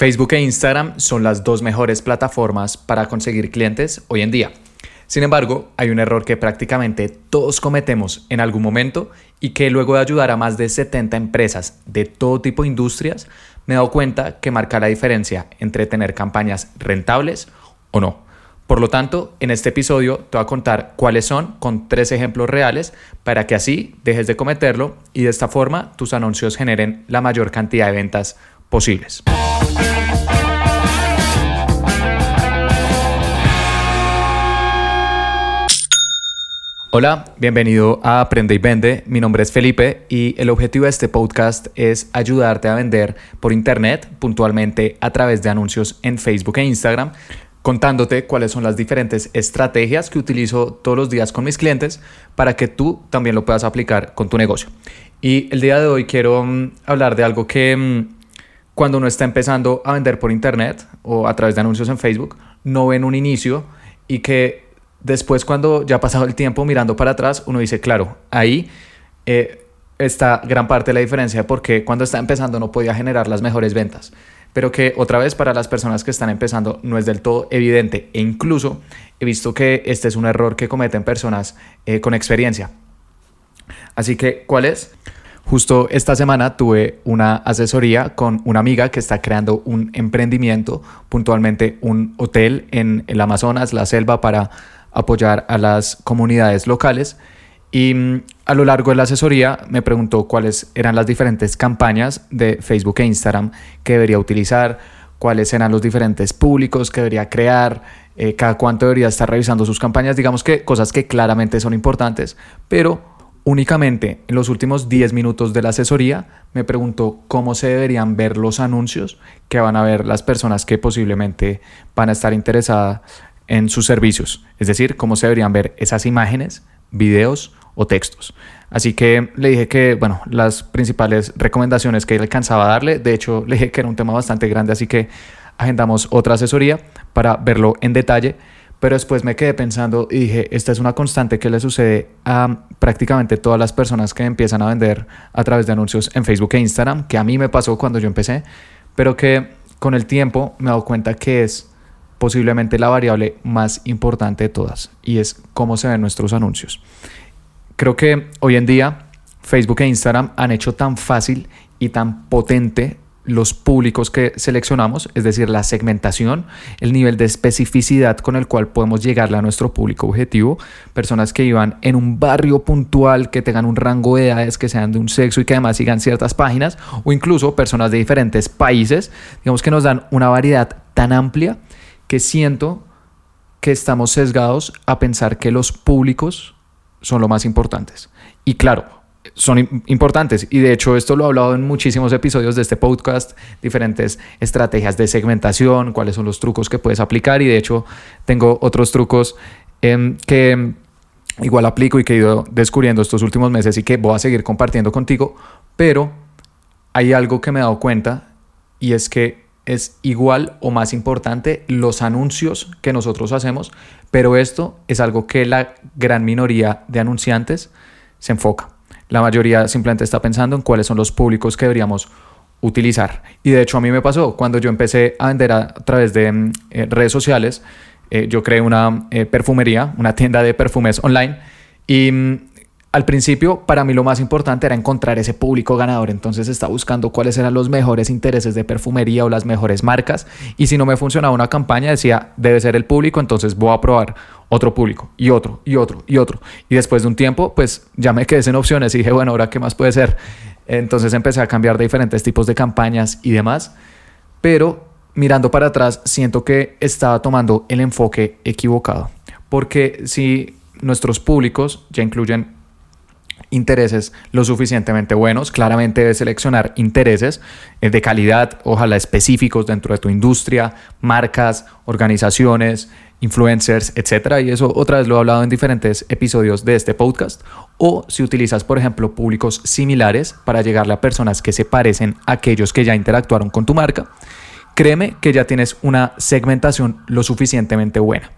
Facebook e Instagram son las dos mejores plataformas para conseguir clientes hoy en día. Sin embargo, hay un error que prácticamente todos cometemos en algún momento y que luego de ayudar a más de 70 empresas de todo tipo de industrias, me he dado cuenta que marca la diferencia entre tener campañas rentables o no. Por lo tanto, en este episodio te voy a contar cuáles son con tres ejemplos reales para que así dejes de cometerlo y de esta forma tus anuncios generen la mayor cantidad de ventas posibles. Hola, bienvenido a Aprende y Vende. Mi nombre es Felipe y el objetivo de este podcast es ayudarte a vender por internet, puntualmente a través de anuncios en Facebook e Instagram, contándote cuáles son las diferentes estrategias que utilizo todos los días con mis clientes para que tú también lo puedas aplicar con tu negocio. Y el día de hoy quiero mm, hablar de algo que mm, cuando uno está empezando a vender por internet o a través de anuncios en Facebook, no ven un inicio y que Después, cuando ya ha pasado el tiempo mirando para atrás, uno dice, claro, ahí eh, está gran parte de la diferencia porque cuando está empezando no podía generar las mejores ventas. Pero que otra vez para las personas que están empezando no es del todo evidente. E incluso he visto que este es un error que cometen personas eh, con experiencia. Así que, ¿cuál es? Justo esta semana tuve una asesoría con una amiga que está creando un emprendimiento, puntualmente un hotel en el Amazonas, la selva, para apoyar a las comunidades locales. Y mm, a lo largo de la asesoría me preguntó cuáles eran las diferentes campañas de Facebook e Instagram que debería utilizar, cuáles eran los diferentes públicos que debería crear, eh, cada cuánto debería estar revisando sus campañas, digamos que cosas que claramente son importantes, pero únicamente en los últimos 10 minutos de la asesoría me preguntó cómo se deberían ver los anuncios que van a ver las personas que posiblemente van a estar interesadas en sus servicios, es decir, cómo se deberían ver esas imágenes, videos o textos. Así que le dije que, bueno, las principales recomendaciones que él alcanzaba a darle, de hecho le dije que era un tema bastante grande, así que agendamos otra asesoría para verlo en detalle, pero después me quedé pensando y dije, esta es una constante que le sucede a prácticamente todas las personas que empiezan a vender a través de anuncios en Facebook e Instagram, que a mí me pasó cuando yo empecé, pero que con el tiempo me he dado cuenta que es posiblemente la variable más importante de todas y es cómo se ven nuestros anuncios. Creo que hoy en día Facebook e Instagram han hecho tan fácil y tan potente los públicos que seleccionamos, es decir, la segmentación, el nivel de especificidad con el cual podemos llegarle a nuestro público objetivo, personas que vivan en un barrio puntual, que tengan un rango de edades, que sean de un sexo y que además sigan ciertas páginas, o incluso personas de diferentes países, digamos que nos dan una variedad tan amplia que siento que estamos sesgados a pensar que los públicos son lo más importantes. Y claro, son importantes. Y de hecho esto lo he hablado en muchísimos episodios de este podcast, diferentes estrategias de segmentación, cuáles son los trucos que puedes aplicar. Y de hecho tengo otros trucos em, que igual aplico y que he ido descubriendo estos últimos meses y que voy a seguir compartiendo contigo, pero hay algo que me he dado cuenta y es que es igual o más importante los anuncios que nosotros hacemos, pero esto es algo que la gran minoría de anunciantes se enfoca. La mayoría simplemente está pensando en cuáles son los públicos que deberíamos utilizar. Y de hecho a mí me pasó cuando yo empecé a vender a, través de mm, eh, redes sociales, eh, yo creé una eh, perfumería, una tienda de perfumes online y mm, al principio, para mí lo más importante era encontrar ese público ganador, entonces estaba buscando cuáles eran los mejores intereses de perfumería o las mejores marcas, y si no me funcionaba una campaña, decía, debe ser el público, entonces voy a probar otro público, y otro, y otro, y otro. Y después de un tiempo, pues ya me quedé sin opciones y dije, bueno, ahora qué más puede ser. Entonces empecé a cambiar de diferentes tipos de campañas y demás, pero mirando para atrás, siento que estaba tomando el enfoque equivocado, porque si nuestros públicos ya incluyen intereses lo suficientemente buenos. Claramente debes seleccionar intereses eh, de calidad, ojalá específicos dentro de tu industria, marcas, organizaciones, influencers, etcétera. Y eso otra vez lo he hablado en diferentes episodios de este podcast. O si utilizas, por ejemplo, públicos similares para llegarle a personas que se parecen a aquellos que ya interactuaron con tu marca, créeme que ya tienes una segmentación lo suficientemente buena.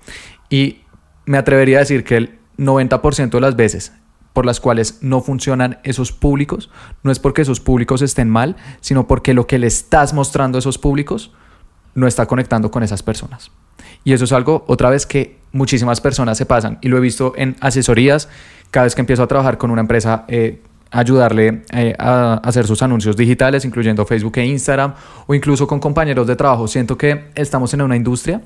Y me atrevería a decir que el 90% de las veces por las cuales no funcionan esos públicos, no es porque esos públicos estén mal, sino porque lo que le estás mostrando a esos públicos no está conectando con esas personas. Y eso es algo, otra vez, que muchísimas personas se pasan. Y lo he visto en asesorías, cada vez que empiezo a trabajar con una empresa, eh, ayudarle eh, a hacer sus anuncios digitales, incluyendo Facebook e Instagram, o incluso con compañeros de trabajo. Siento que estamos en una industria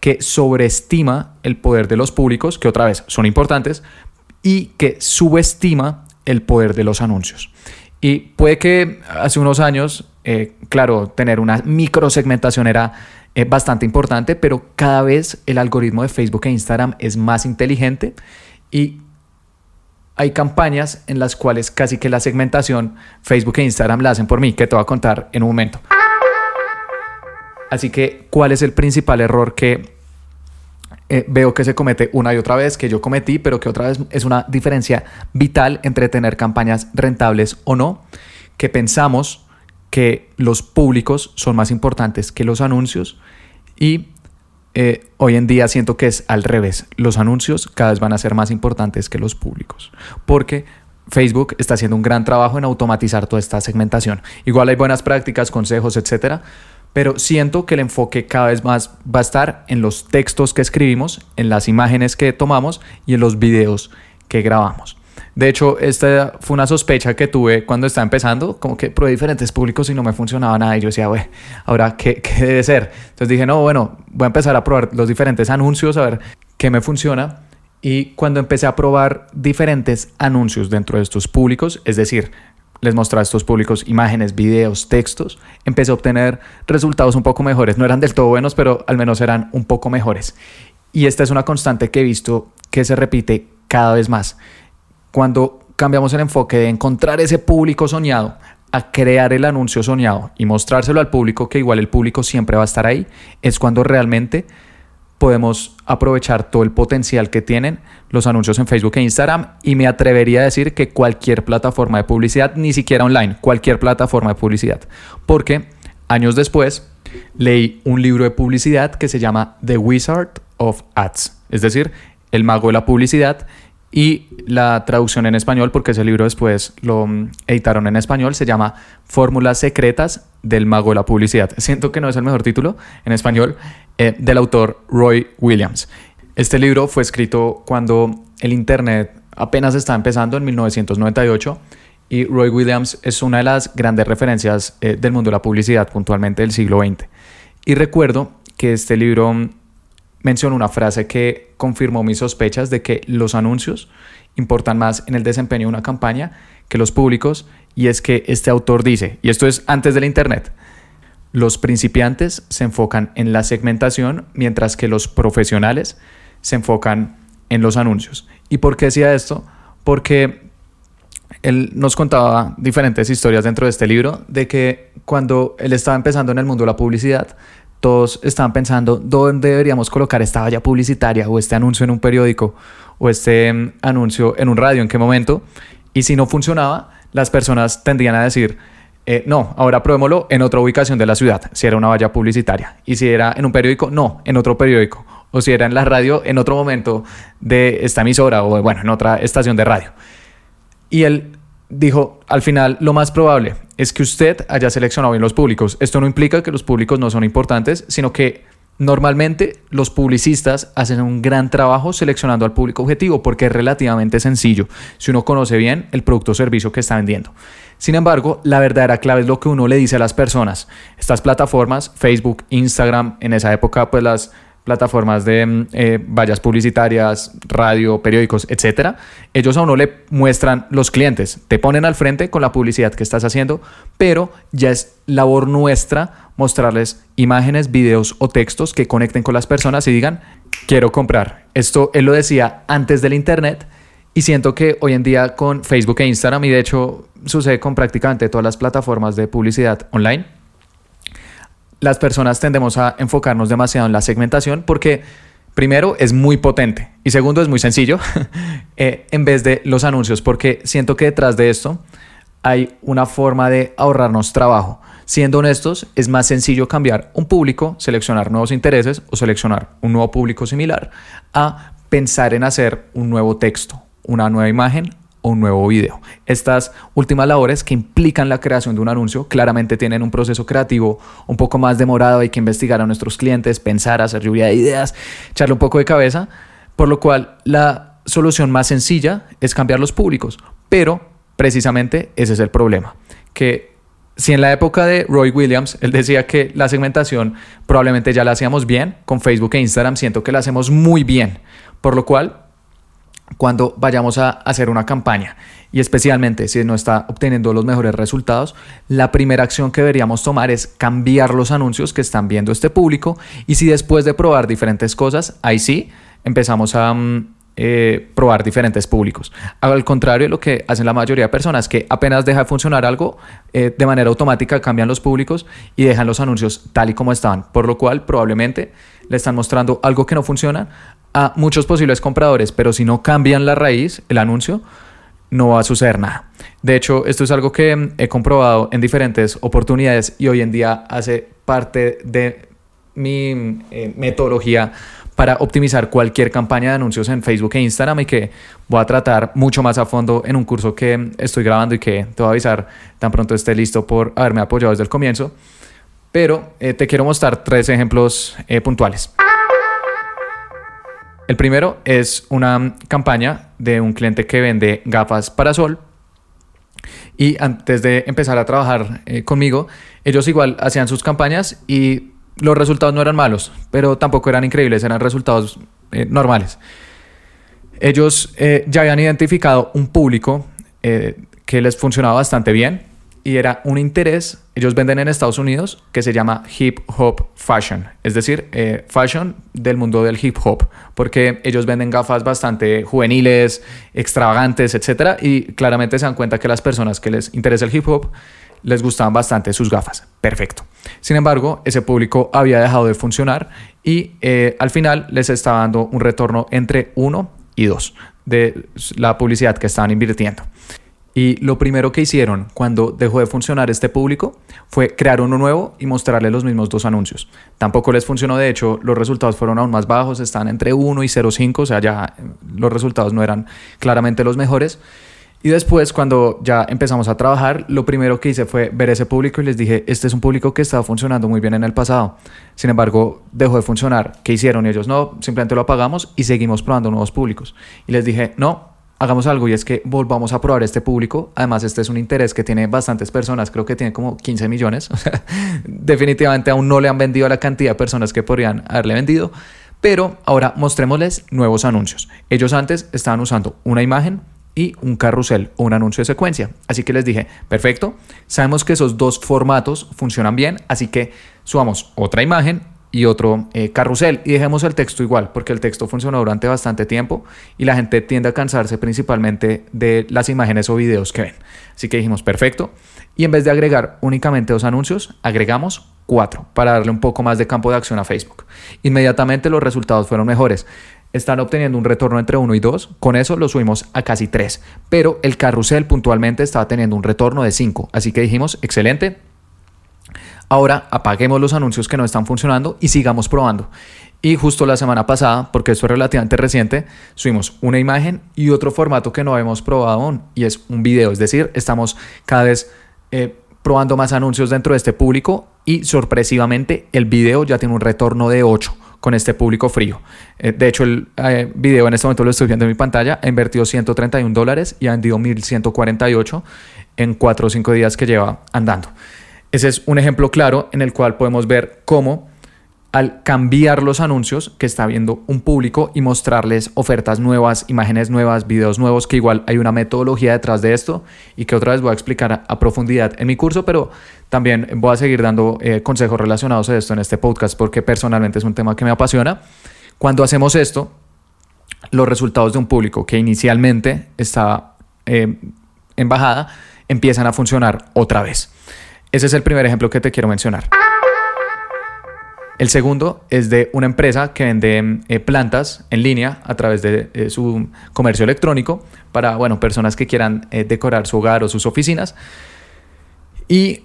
que sobreestima el poder de los públicos, que otra vez son importantes, y que subestima el poder de los anuncios. Y puede que hace unos años, eh, claro, tener una microsegmentación era eh, bastante importante, pero cada vez el algoritmo de Facebook e Instagram es más inteligente y hay campañas en las cuales casi que la segmentación Facebook e Instagram la hacen por mí, que te voy a contar en un momento. Así que, ¿cuál es el principal error que eh, veo que se comete una y otra vez, que yo cometí, pero que otra vez es una diferencia vital entre tener campañas rentables o no, que pensamos que los públicos son más importantes que los anuncios y eh, hoy en día siento que es al revés. Los anuncios cada vez van a ser más importantes que los públicos. Porque Facebook está haciendo un gran trabajo en automatizar toda esta segmentación. Igual hay buenas prácticas, consejos, etcétera. Pero siento que el enfoque cada vez más va a estar en los textos que escribimos, en las imágenes que tomamos y en los videos que grabamos. De hecho, esta fue una sospecha que tuve cuando estaba empezando, como que probé diferentes públicos y no me funcionaba nada. Y yo decía, güey, ahora, ¿qué, ¿qué, debe ser? Entonces dije, no, bueno, voy a empezar a probar los diferentes anuncios, a ver qué me funciona. Y cuando empecé a probar diferentes anuncios dentro de estos públicos, es decir, les mostraba a estos públicos imágenes, videos, textos, empecé a obtener resultados un poco mejores. No eran del todo buenos, pero al menos eran un poco mejores. Y esta es una constante que he visto que se repite cada vez más cuando cambiamos el enfoque de encontrar ese público soñado a crear el anuncio soñado y mostrárselo al público, que igual el público siempre va a estar ahí, es cuando realmente podemos aprovechar todo el potencial que tienen los anuncios en Facebook e Instagram y me atrevería a decir que cualquier plataforma de publicidad, ni siquiera online, cualquier plataforma de publicidad. Porque años después leí un libro de publicidad que se llama The Wizard of Ads, es decir, el mago de la publicidad y la traducción en español, porque ese libro después lo mm, editaron en español, se llama Fórmulas Secretas del Mago de la Publicidad. Siento que no es el mejor título en español, eh, del autor Roy Williams. Este libro fue escrito cuando el Internet apenas estaba empezando en 1998 y Roy Williams es una de las grandes referencias eh, del mundo de la publicidad, puntualmente del siglo XX. Y recuerdo que este libro mm, mencionó una frase que confirmó mis sospechas de que los anuncios importan más en el desempeño de una campaña que los públicos y es que este autor dice, y esto es antes del Internet, los principiantes se enfocan en la segmentación mientras que los profesionales se enfocan en los anuncios. ¿Y por qué decía esto? Porque él nos contaba diferentes historias dentro de este libro de que cuando él estaba empezando en el mundo de la publicidad, todos estaban pensando dónde deberíamos colocar esta valla publicitaria o este anuncio en un periódico o este mm, anuncio en un radio, en qué momento. Y si no funcionaba, las personas tendrían a decir, eh, no, ahora probémoslo en otra ubicación de la ciudad, si era una valla publicitaria. Y si era en un periódico, no, en otro periódico. O si era en la radio, en otro momento de esta emisora o bueno, en otra estación de radio. Y él dijo, al final, lo más probable es que usted haya seleccionado bien los públicos. Esto no implica que los públicos no son importantes, sino que normalmente los publicistas hacen un gran trabajo seleccionando al público objetivo porque es relativamente sencillo si uno conoce bien el producto o servicio que está vendiendo. Sin embargo, la verdadera clave es lo que uno le dice a las personas. Estas plataformas, Facebook, Instagram, en esa época pues las plataformas de mm, eh, vallas publicitarias, radio, periódicos, etcétera, ellos a uno le muestran los clientes, te ponen al frente con la publicidad que estás haciendo, pero ya es labor nuestra mostrarles imágenes, videos o textos que conecten con las personas y digan, quiero comprar. Esto él lo decía antes del Internet y siento que hoy en día con Facebook e Instagram, y de hecho sucede con prácticamente todas las plataformas de publicidad online, las personas tendemos a enfocarnos demasiado en la segmentación porque primero es muy potente y segundo es muy sencillo eh, en vez de los anuncios porque siento que detrás de esto hay una forma de ahorrarnos trabajo. Siendo honestos, es más sencillo cambiar un público, seleccionar nuevos intereses o seleccionar un nuevo público similar a pensar en hacer un nuevo texto, una nueva imagen un nuevo video. Estas últimas labores que implican la creación de un anuncio claramente tienen un proceso creativo un poco más demorado, hay que investigar a nuestros clientes, pensar, hacer lluvia de ideas, echarle un poco de cabeza, por lo cual la solución más sencilla es cambiar los públicos, pero precisamente ese es el problema, que si en la época de Roy Williams él decía que la segmentación probablemente ya la hacíamos bien, con Facebook e Instagram siento que la hacemos muy bien, por lo cual cuando vayamos a hacer una campaña. Y especialmente si no está obteniendo los mejores resultados, la primera acción que deberíamos tomar es cambiar los anuncios que están viendo este público. Y si después de probar diferentes cosas, ahí sí empezamos a mm, eh, probar diferentes públicos. Al contrario de lo que hacen la mayoría de personas, que apenas deja de funcionar algo, eh, de manera automática cambian los públicos y dejan los anuncios tal y como estaban, por lo cual probablemente le están mostrando algo que no funciona a muchos posibles compradores, pero si no cambian la raíz, el anuncio, no va a suceder nada. De hecho, esto es algo que mm, he comprobado en diferentes oportunidades y hoy en día hace parte de mi eh, metodología para optimizar cualquier campaña de anuncios en Facebook e Instagram y que voy a tratar mucho más a fondo en un curso que estoy grabando y que te voy a avisar tan pronto esté listo por haberme apoyado desde el comienzo. Pero eh, te quiero mostrar tres ejemplos eh, puntuales. El primero es una campaña de un cliente que vende gafas para sol. Y antes de empezar a trabajar eh, conmigo, ellos igual hacían sus campañas y los resultados no eran malos, pero tampoco eran increíbles, eran resultados normales. Ellos ya habían identificado un público que les funcionaba bastante bien y era un interés, ellos venden en Estados Unidos, que se llama hip hop fashion, es decir, fashion del mundo del hip hop, porque ellos venden gafas bastante juveniles, extravagantes, etc. Y claramente se dan cuenta que las personas que les interesa el hip hop les gustaban bastante sus gafas. Perfecto. Sin embargo, ese público había dejado de funcionar y eh, al final les estaba dando un retorno entre 1 y 2 de la publicidad que estaban invirtiendo. Y lo primero que hicieron cuando dejó de funcionar este público fue crear uno nuevo y mostrarle los mismos dos anuncios. Tampoco les funcionó, de hecho, los resultados fueron aún más bajos, están entre 1 y 0,5, o sea, ya los resultados no eran claramente los mejores. Y después, cuando ya empezamos a trabajar, lo primero que hice fue ver ese público y les dije, este es un público que estaba funcionando muy bien en el pasado. Sin embargo, dejó de funcionar. ¿Qué hicieron ellos? No, simplemente lo apagamos y seguimos probando nuevos públicos. Y les dije, no, hagamos algo y es que volvamos a probar este público. Además, este es un interés que tiene bastantes personas, creo que tiene como 15 millones. Definitivamente aún no le han vendido a la cantidad de personas que podrían haberle vendido. Pero ahora mostrémosles nuevos anuncios. Ellos antes estaban usando una imagen y un carrusel o un anuncio de secuencia. Así que les dije, perfecto, sabemos que esos dos formatos funcionan bien, así que subamos otra imagen y otro eh, carrusel. Y dejemos el texto igual, porque el texto funcionó durante bastante tiempo y la gente tiende a cansarse principalmente de las imágenes o videos que ven. Así que dijimos, perfecto, y en vez de agregar únicamente dos anuncios, agregamos cuatro para darle un poco más de campo de acción a Facebook. Inmediatamente los resultados fueron mejores. Están obteniendo un retorno entre 1 y 2, con eso lo subimos a casi 3, pero el carrusel puntualmente estaba teniendo un retorno de 5, así que dijimos, excelente, ahora apaguemos los anuncios que no están funcionando y sigamos probando. Y justo la semana pasada, porque esto es relativamente reciente, subimos una imagen y otro formato que no habíamos probado aún, y es un video, es decir, estamos cada vez... Eh, probando más anuncios dentro de este público y sorpresivamente el video ya tiene un retorno de 8 con este público frío. Eh, de hecho, el eh, video en este momento lo estoy viendo en mi pantalla, ha invertido 131 dólares y ha vendido 1148 en 4 o 5 días que lleva andando. Ese es un ejemplo claro en el cual podemos ver cómo al cambiar los anuncios que está viendo un público y mostrarles ofertas nuevas, imágenes nuevas, videos nuevos, que igual hay una metodología detrás de esto y que otra vez voy a explicar a, profundidad en mi curso, pero también voy a seguir dando eh, consejos relacionados a esto en este podcast porque personalmente es un tema que me apasiona. Cuando hacemos esto, los resultados de un público que inicialmente estaba eh, en bajada empiezan a funcionar otra vez. Ese es el primer ejemplo que te quiero mencionar. El segundo es de una empresa que vende eh, plantas en línea a través de eh, su comercio electrónico para bueno, personas que quieran eh, decorar su hogar o sus oficinas. Y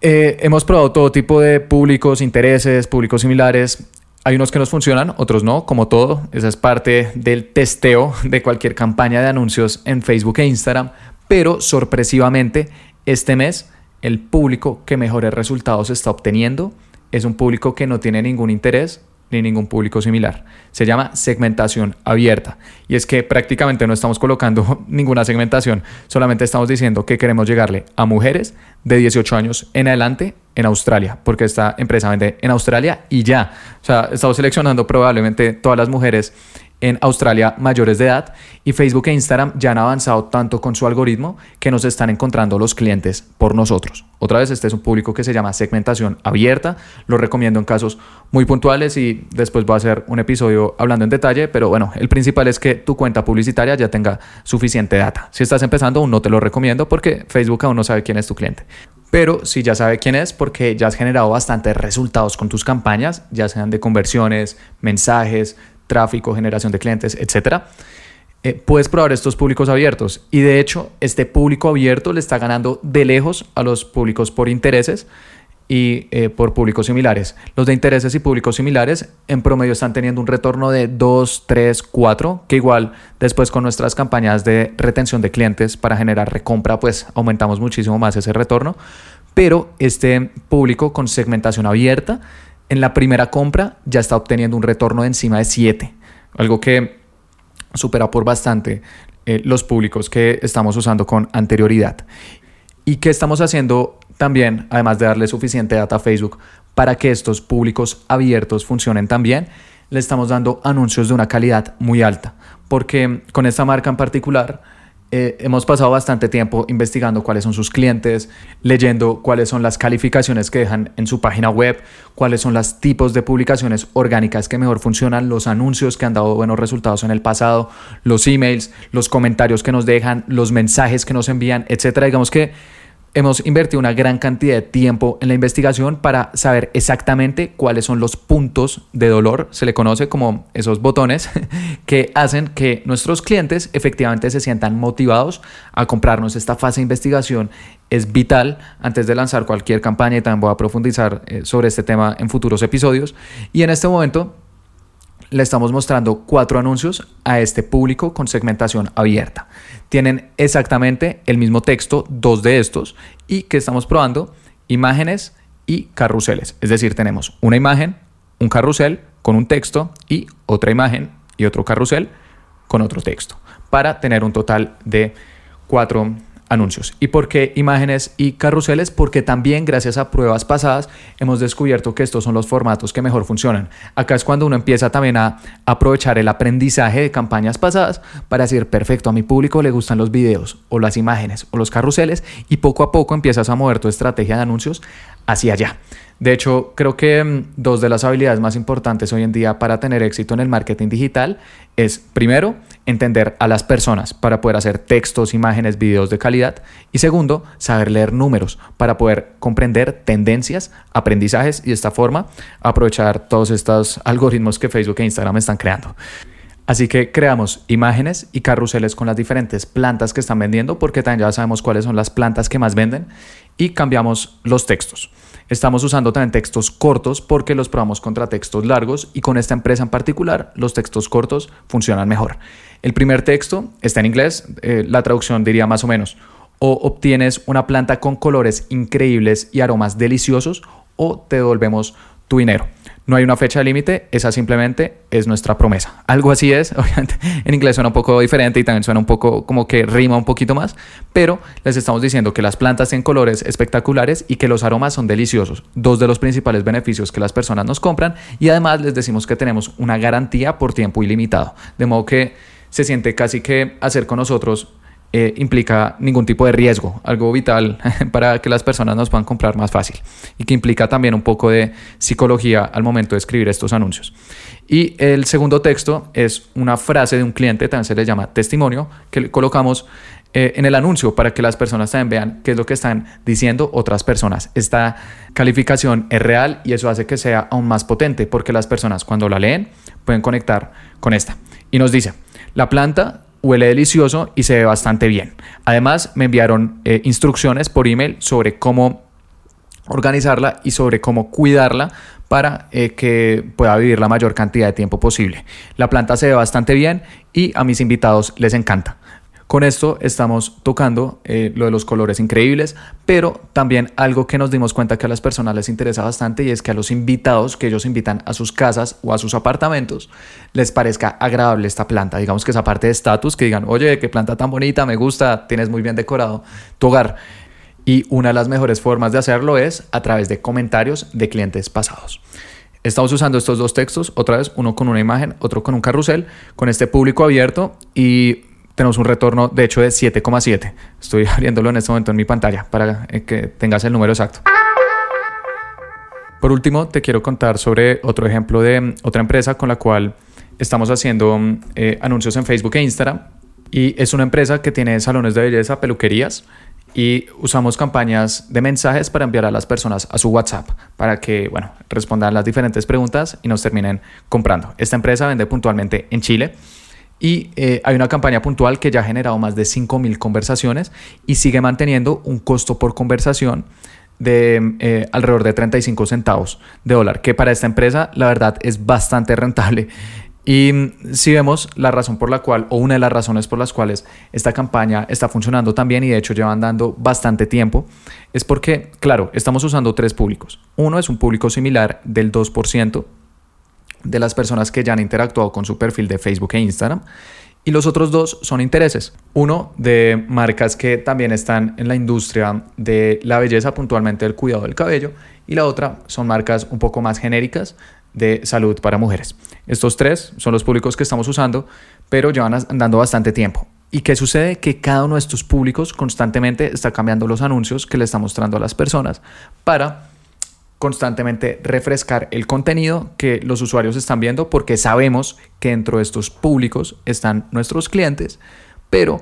hemos probado todo tipo de públicos, intereses, públicos similares. Hay unos que nos funcionan, otros no, como todo. Esa es parte del testeo de cualquier campaña de anuncios en Facebook e Instagram. Pero sorpresivamente, este mes, el público que mejores resultados está obteniendo es un público que no tiene ningún interés ni ningún público similar. Se llama segmentación abierta. Y es que prácticamente no estamos colocando ninguna segmentación, solamente estamos diciendo que queremos llegarle a mujeres de 18 años en adelante en Australia, porque esta empresa vende en Australia y ya. O sea, estamos seleccionando probablemente todas las mujeres en Australia mayores de edad y Facebook e Instagram ya han avanzado tanto con su algoritmo que nos están encontrando los clientes por nosotros. Otra vez, este es un público que se llama segmentación abierta, lo recomiendo en casos muy puntuales y después voy a hacer un episodio hablando en detalle, pero bueno, el principal es que tu cuenta publicitaria ya tenga suficiente data. Si estás empezando, aún no te lo recomiendo porque Facebook aún no sabe quién es tu cliente. Pero si ya sabe quién es, porque ya has generado bastantes resultados con tus campañas, ya sean de conversiones, mensajes, tráfico, generación de clientes, etcétera, eh, puedes probar estos públicos abiertos. Y de hecho, este público abierto le está ganando de lejos a los públicos por intereses y eh, por públicos similares. Los de intereses y públicos similares en promedio están teniendo un retorno de 2, 3, 4, que igual después con nuestras campañas de retención de clientes para generar recompra, pues aumentamos muchísimo más ese retorno. Pero este público con segmentación abierta en la primera compra ya está obteniendo un retorno de encima de 7, algo que supera por bastante eh, los públicos que estamos usando con anterioridad. ¿Y qué estamos haciendo también, además de darle suficiente data a Facebook, para que estos públicos abiertos funcionen también? Le estamos dando anuncios de una calidad muy alta, porque con esta marca en particular, eh, hemos pasado bastante tiempo investigando cuáles son sus clientes, leyendo cuáles son las calificaciones que dejan en su página web, cuáles son los tipos de publicaciones orgánicas que mejor funcionan, los anuncios que han dado buenos resultados en el pasado, los emails, los comentarios que nos dejan, los mensajes que nos envían, etcétera. Digamos que Hemos invertido una gran cantidad de tiempo en la investigación para saber exactamente cuáles son los puntos de dolor, se le conoce como esos botones, que hacen que nuestros clientes efectivamente se sientan motivados a comprarnos. Esta fase de investigación es vital antes de lanzar cualquier campaña y también voy a profundizar eh, sobre este tema en futuros episodios. Y en este momento le estamos mostrando cuatro anuncios a este público con segmentación abierta. Tienen exactamente el mismo texto, dos de estos, y que estamos probando imágenes y carruseles. Es decir, tenemos una imagen, un carrusel con un texto y otra imagen y otro carrusel con otro texto, para tener un total de cuatro anuncios. ¿Y por qué imágenes y carruseles? Porque también gracias a pruebas pasadas hemos descubierto que estos son los formatos que mejor funcionan. Acá es cuando uno empieza también a aprovechar el aprendizaje de campañas pasadas para decir, perfecto, a mi público le gustan los videos o las imágenes o los carruseles y poco a poco empiezas a mover tu estrategia de anuncios hacia allá. De hecho, creo que mm, dos de las habilidades más importantes hoy en día para tener éxito en el marketing digital es, primero, entender a las personas para poder hacer textos, imágenes, videos de calidad. Y segundo, saber leer números para poder comprender tendencias, aprendizajes y de esta forma aprovechar todos estos algoritmos que Facebook e Instagram están creando. Así que creamos imágenes y carruseles con las diferentes plantas que están vendiendo, porque también ya sabemos cuáles son las plantas que más venden, y cambiamos los textos. Estamos usando también textos cortos porque los probamos contra textos largos y con esta empresa en particular los textos cortos funcionan mejor. El primer texto está en inglés, eh, la traducción diría más o menos, o obtienes una planta con colores increíbles y aromas deliciosos o te devolvemos tu dinero. No hay una fecha límite, esa simplemente es nuestra promesa. Algo así es, obviamente en inglés suena un poco diferente y también suena un poco como que rima un poquito más, pero les estamos diciendo que las plantas tienen colores espectaculares y que los aromas son deliciosos, dos de los principales beneficios que las personas nos compran y además les decimos que tenemos una garantía por tiempo ilimitado, de modo que se siente casi que hacer con nosotros eh, implica ningún tipo de riesgo, algo vital para que las personas nos puedan comprar más fácil y que implica también un poco de psicología al momento de escribir estos anuncios. Y el segundo texto es una frase de un cliente, también se le llama testimonio, que colocamos eh, en el anuncio para que las personas también vean qué es lo que están diciendo otras personas. Esta calificación es real y eso hace que sea aún más potente porque las personas cuando la leen pueden conectar con esta. Y nos dice, la planta huele delicioso y se ve bastante bien. Además, me enviaron eh, instrucciones por email sobre cómo organizarla y sobre cómo cuidarla para eh, que pueda vivir la mayor cantidad de tiempo posible. La planta se ve bastante bien y a mis invitados les encanta. Con esto estamos tocando eh, lo de los colores increíbles, pero también algo que nos dimos cuenta que a las personas les interesa bastante y es que a los invitados que ellos invitan a sus casas o a sus apartamentos les parezca agradable esta planta. Digamos que esa parte de estatus, que digan, oye, qué planta tan bonita, me gusta, tienes muy bien decorado tu hogar. Y una de las mejores formas de hacerlo es a través de comentarios de clientes pasados. Estamos usando estos dos textos, otra vez, uno con una imagen, otro con un carrusel, con este público abierto y tenemos un retorno de hecho de 7,7. Estoy abriéndolo en este momento en mi pantalla para eh, que tengas el número exacto. Por último, te quiero contar sobre otro ejemplo de mm, otra empresa con la cual estamos haciendo mm, eh, anuncios en Facebook e Instagram. Y es una empresa que tiene salones de belleza, peluquerías y usamos campañas de mensajes para enviar a las personas a su WhatsApp para que, bueno, respondan las diferentes preguntas y nos terminen comprando. Esta empresa vende puntualmente en Chile y eh, hay una campaña puntual que ya ha generado más de 5.000 conversaciones y sigue manteniendo un costo por conversación de eh, alrededor de 35 centavos de dólar, que para esta empresa la verdad es bastante rentable. Y mm, si vemos la razón por la cual, o una de las razones por las cuales esta campaña está funcionando también y de hecho llevan dando bastante tiempo, es porque, claro, estamos usando tres públicos. Uno es un público similar del 2%, de las personas que ya han interactuado con su perfil de Facebook e Instagram. Y los otros dos son intereses. Uno de marcas que también están en la industria de la belleza, puntualmente del cuidado del cabello. Y la otra son marcas un poco más genéricas de salud para mujeres. Estos tres son los públicos que estamos usando, pero llevan andando bastante tiempo. ¿Y qué sucede? Que cada uno de estos públicos constantemente está cambiando los anuncios que le está mostrando a las personas para constantemente refrescar el contenido que los usuarios están viendo porque sabemos que dentro de estos públicos están nuestros clientes, pero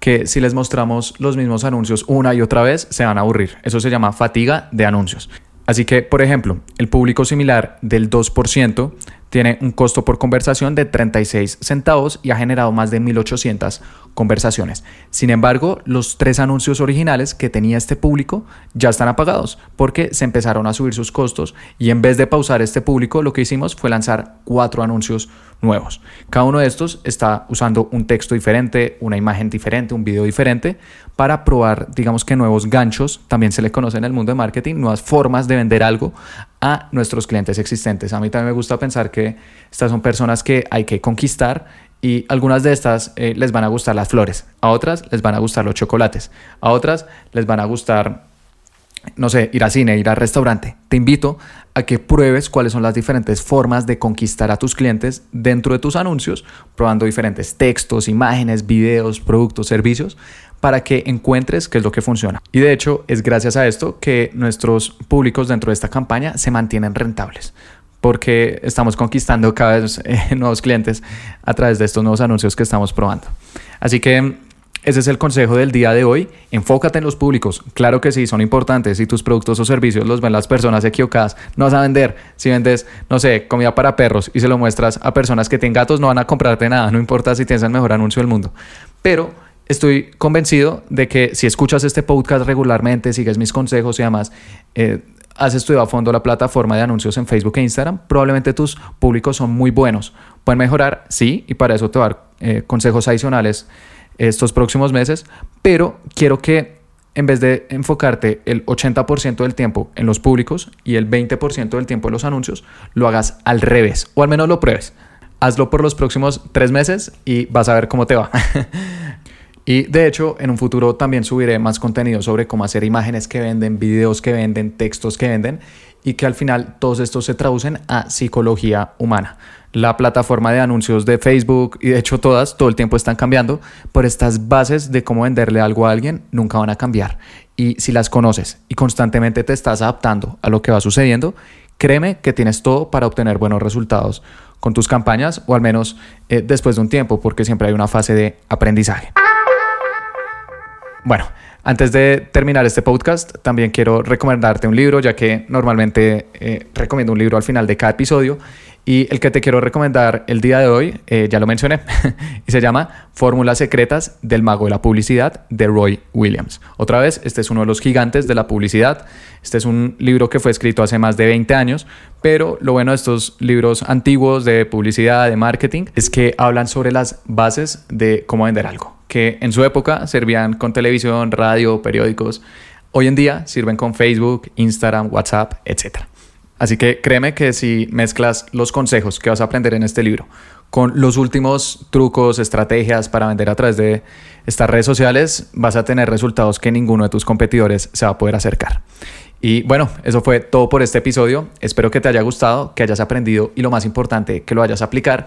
que si les mostramos los mismos anuncios una y otra vez se van a aburrir. Eso se llama fatiga de anuncios. Así que, por ejemplo, el público similar del 2% tiene un costo por conversación de 36 centavos y ha generado más de 1800 conversaciones. Sin embargo, los tres anuncios originales que tenía este público ya están apagados porque se empezaron a subir sus costos y en vez de pausar este público, lo que hicimos fue lanzar cuatro anuncios nuevos. Cada uno de estos está usando un texto diferente, una imagen diferente, un video diferente para probar, digamos que nuevos ganchos, también se le conoce en el mundo de marketing, nuevas formas de vender algo a nuestros clientes existentes. A mí también me gusta pensar que estas son personas que hay que conquistar y algunas de estas eh, les van a gustar las flores, a otras les van a gustar los chocolates, a otras les van a gustar, no sé, ir al cine, ir al restaurante. Te invito a que pruebes cuáles son las diferentes formas de conquistar a tus clientes dentro de tus anuncios, probando diferentes textos, imágenes, videos, productos, servicios, para que encuentres qué es lo que funciona. Y de hecho es gracias a esto que nuestros públicos dentro de esta campaña se mantienen rentables porque estamos conquistando cada vez eh, nuevos clientes a través de estos nuevos anuncios que estamos probando. Así que ese es el consejo del día de hoy. Enfócate en los públicos. Claro que sí, son importantes. Si tus productos o servicios los ven las personas equivocadas, no vas a vender. Si vendes, no sé, comida para perros y se lo muestras a personas que tienen gatos, no van a comprarte nada. No importa si tienes el mejor anuncio del mundo. Pero estoy convencido de que si escuchas este podcast regularmente, sigues mis consejos y además eh, has estudiado a fondo la plataforma de anuncios en Facebook e Instagram, probablemente tus públicos son muy buenos. Pueden mejorar, sí, y para eso te voy a dar eh, consejos adicionales estos próximos meses, pero quiero que en vez de enfocarte el 80% del tiempo en los públicos y el 20% del tiempo en los anuncios, lo hagas al revés, o al menos lo pruebes. Hazlo por los próximos tres meses y vas a ver cómo te va. Y de hecho, en un futuro también subiré más contenido sobre cómo hacer imágenes que venden, videos que venden, textos que venden y que al final todos estos se traducen a psicología humana. La plataforma de anuncios de Facebook y de hecho todas todo el tiempo están cambiando, pero estas bases de cómo venderle algo a alguien nunca van a cambiar. Y si las conoces y constantemente te estás adaptando a lo que va sucediendo, créeme que tienes todo para obtener buenos resultados con tus campañas o al menos eh, después de un tiempo, porque siempre hay una fase de aprendizaje. Bueno, Antes de terminar este podcast, también quiero recomendarte un libro, ya que normalmente eh, recomiendo un libro al final de cada episodio. Y el que te quiero recomendar el día de hoy, eh, ya lo mencioné, y se llama Fórmulas Secretas del Mago de la Publicidad de Roy Williams. Otra vez, este es uno de los gigantes de la publicidad. Este es un libro que fue escrito hace más de 20 años, pero lo bueno de estos libros antiguos de publicidad, de marketing, es que hablan sobre las bases de cómo vender algo que en su época servían con televisión, radio, periódicos. Hoy en día sirven con Facebook, Instagram, WhatsApp, etc. Así que créeme que si mezclas los consejos que vas a aprender en este libro con los últimos trucos, estrategias para vender a través de estas redes sociales, vas a tener resultados que ninguno de tus competidores se va a poder acercar. Y bueno, eso fue todo por este episodio. Espero que te haya gustado, que hayas aprendido y lo más importante, que lo vayas a aplicar